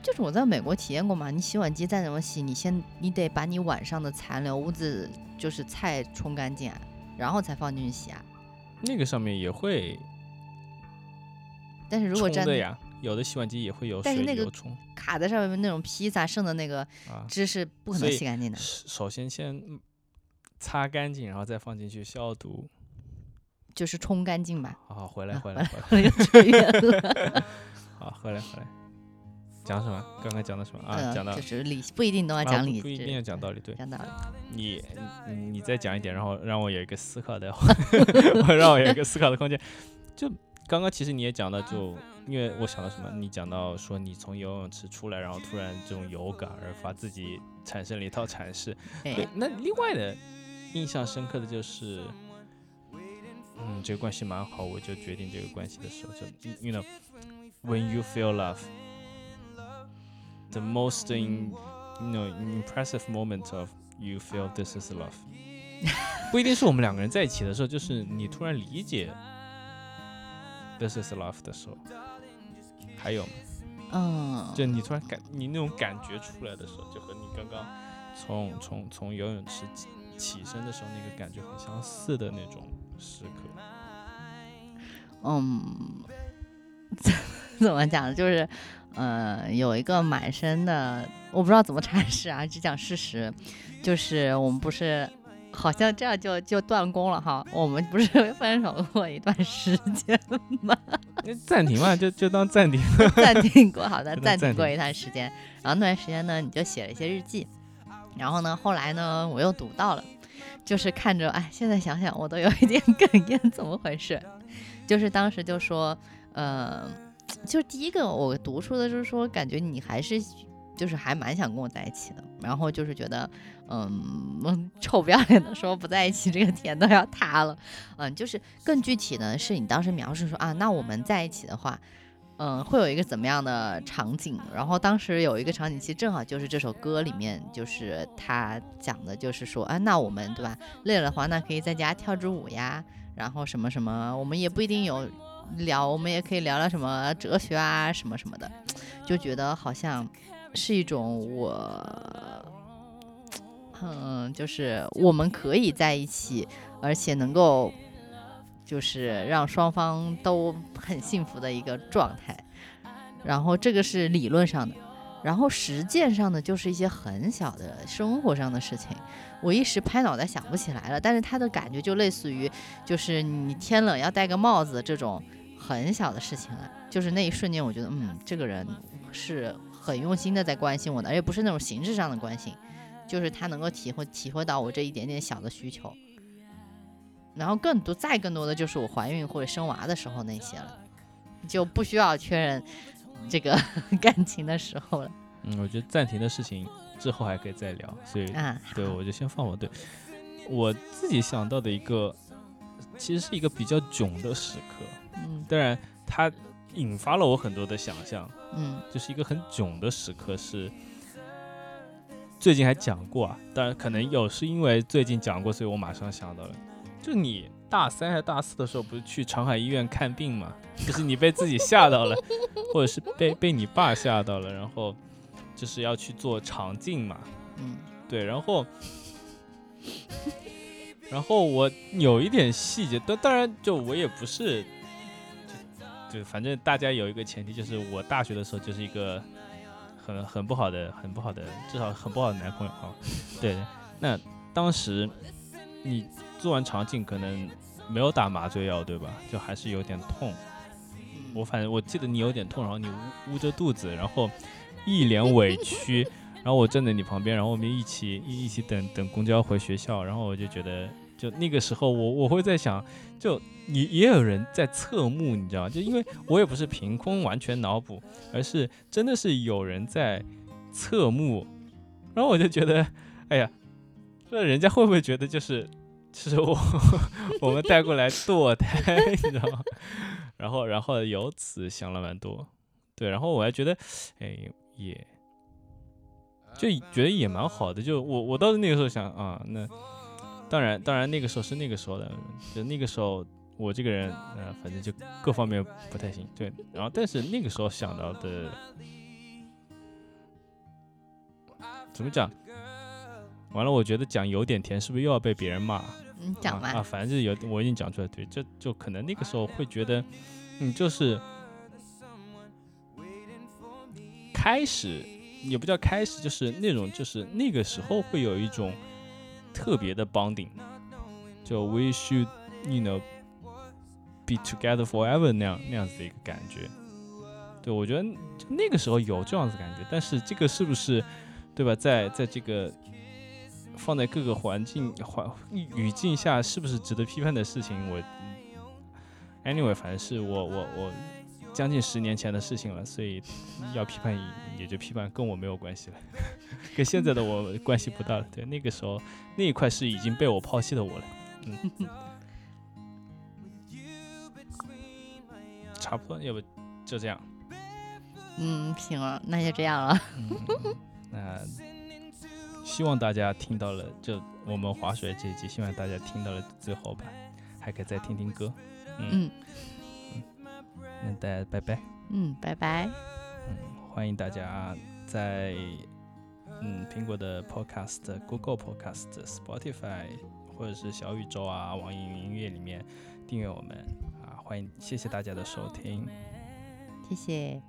就是我在美国体验过嘛，你洗碗机再怎么洗，你先你得把你碗上的残留污渍，就是菜冲干净，啊，然后才放进去洗啊。那个上面也会，但是如果真的呀，有的洗碗机也会有水流冲。卡在上面那种披萨剩的那个汁是不可能洗干净的。首先先。擦干净，然后再放进去消毒，就是冲干净吧。好，回来，回来，回来，又扯远了。好，回来，回来。讲什么？刚刚讲的什么啊？讲到就是理，不一定都要讲理，不一定要讲道理，对。讲道理。你，你再讲一点，然后让我有一个思考的，让我有一个思考的空间。就刚刚其实你也讲到，就因为我想到什么，你讲到说你从游泳池出来，然后突然这种有感而发，自己产生了一套阐释。对，那另外的。印象深刻的就是，嗯，这个关系蛮好，我就决定这个关系的时候，就，you know，when you feel love，the most in you know impressive moment of you feel this is love，不一定是我们两个人在一起的时候，就是你突然理解 this is love 的时候，还有吗？嗯，就你突然感你那种感觉出来的时候，就和你刚刚从从从游泳池。起身的时候，那个感觉很相似的那种时刻。嗯，怎么讲？就是，呃，有一个满身的，我不知道怎么阐释啊，只讲事实。就是我们不是好像这样就就断供了哈？我们不是分手过一段时间吗？暂停嘛，就就当暂停。暂停过，好的，暂停过一段时间。然后那段时间呢，你就写了一些日记。然后呢，后来呢，我又读到了，就是看着，哎，现在想想我都有一点哽咽，怎么回事？就是当时就说，呃，就是第一个我读出的就是说，感觉你还是，就是还蛮想跟我在一起的。然后就是觉得，嗯，臭不要脸的说不在一起，这个天都要塌了。嗯，就是更具体的是你当时描述说啊，那我们在一起的话。嗯，会有一个怎么样的场景？然后当时有一个场景，其实正好就是这首歌里面，就是他讲的，就是说，啊，那我们对吧？累了的话，那可以在家跳支舞呀，然后什么什么，我们也不一定有聊，我们也可以聊聊什么哲学啊，什么什么的，就觉得好像是一种我，嗯，就是我们可以在一起，而且能够。就是让双方都很幸福的一个状态，然后这个是理论上的，然后实践上的就是一些很小的生活上的事情，我一时拍脑袋想不起来了，但是他的感觉就类似于，就是你天冷要戴个帽子这种很小的事情了，就是那一瞬间我觉得，嗯，这个人是很用心的在关心我的，而且不是那种形式上的关心，就是他能够体会体会到我这一点点小的需求。然后更多再更多的就是我怀孕或者生娃的时候那些了，就不需要确认这个 感情的时候了。嗯，我觉得暂停的事情之后还可以再聊，所以啊，对我就先放我对我自己想到的一个，其实是一个比较囧的时刻。嗯，当然它引发了我很多的想象。嗯，就是一个很囧的时刻，是最近还讲过啊。当然可能有是因为最近讲过，所以我马上想到了。就你大三还是大四的时候，不是去长海医院看病吗？就是你被自己吓到了，或者是被被你爸吓到了，然后就是要去做肠镜嘛。嗯，对，然后然后我有一点细节，但当然就我也不是，就就反正大家有一个前提，就是我大学的时候就是一个很很不好的、很不好的，至少很不好的男朋友啊。对，那当时你。做完肠镜可能没有打麻醉药，对吧？就还是有点痛。我反正我记得你有点痛，然后你捂捂着肚子，然后一脸委屈，然后我站在你旁边，然后我们一起一一起等等公交回学校，然后我就觉得，就那个时候我我会在想，就也也有人在侧目，你知道吗？就因为我也不是凭空完全脑补，而是真的是有人在侧目，然后我就觉得，哎呀，那人家会不会觉得就是？是我 我们带过来堕胎，你知道吗？然后然后由此想了蛮多，对，然后我还觉得，哎，也就觉得也蛮好的。就我我倒是那个时候想啊，那当然当然那个时候是那个时候的，就那个时候我这个人，呃，反正就各方面不太行，对。然后但是那个时候想到的，怎么讲？完了，我觉得讲有点甜，是不是又要被别人骂？嗯，讲吧。啊，反正就有，我已经讲出来。对，这就可能那个时候会觉得，嗯，就是开始也不叫开始，就是那种，就是那个时候会有一种特别的 bonding，就 we should you know be together forever 那样那样子的一个感觉。对，我觉得那个时候有这样子感觉，但是这个是不是对吧？在在这个。放在各个环境环语境下，是不是值得批判的事情？我，anyway，反正是我我我将近十年前的事情了，所以要批判也就批判，跟我没有关系了，跟现在的我关系不大了。对，那个时候那一块是已经被我抛弃的我了。嗯，差不多，要不就这样。嗯，行了，那就这样了。那。希望大家听到了，就我们划水这一集，希望大家听到了最后吧，还可以再听听歌。嗯嗯，那大家拜拜。嗯，拜拜。嗯，欢迎大家在嗯苹果的 Podcast、Google Podcast、Spotify 或者是小宇宙啊、网易云音乐里面订阅我们啊，欢迎，谢谢大家的收听，谢谢。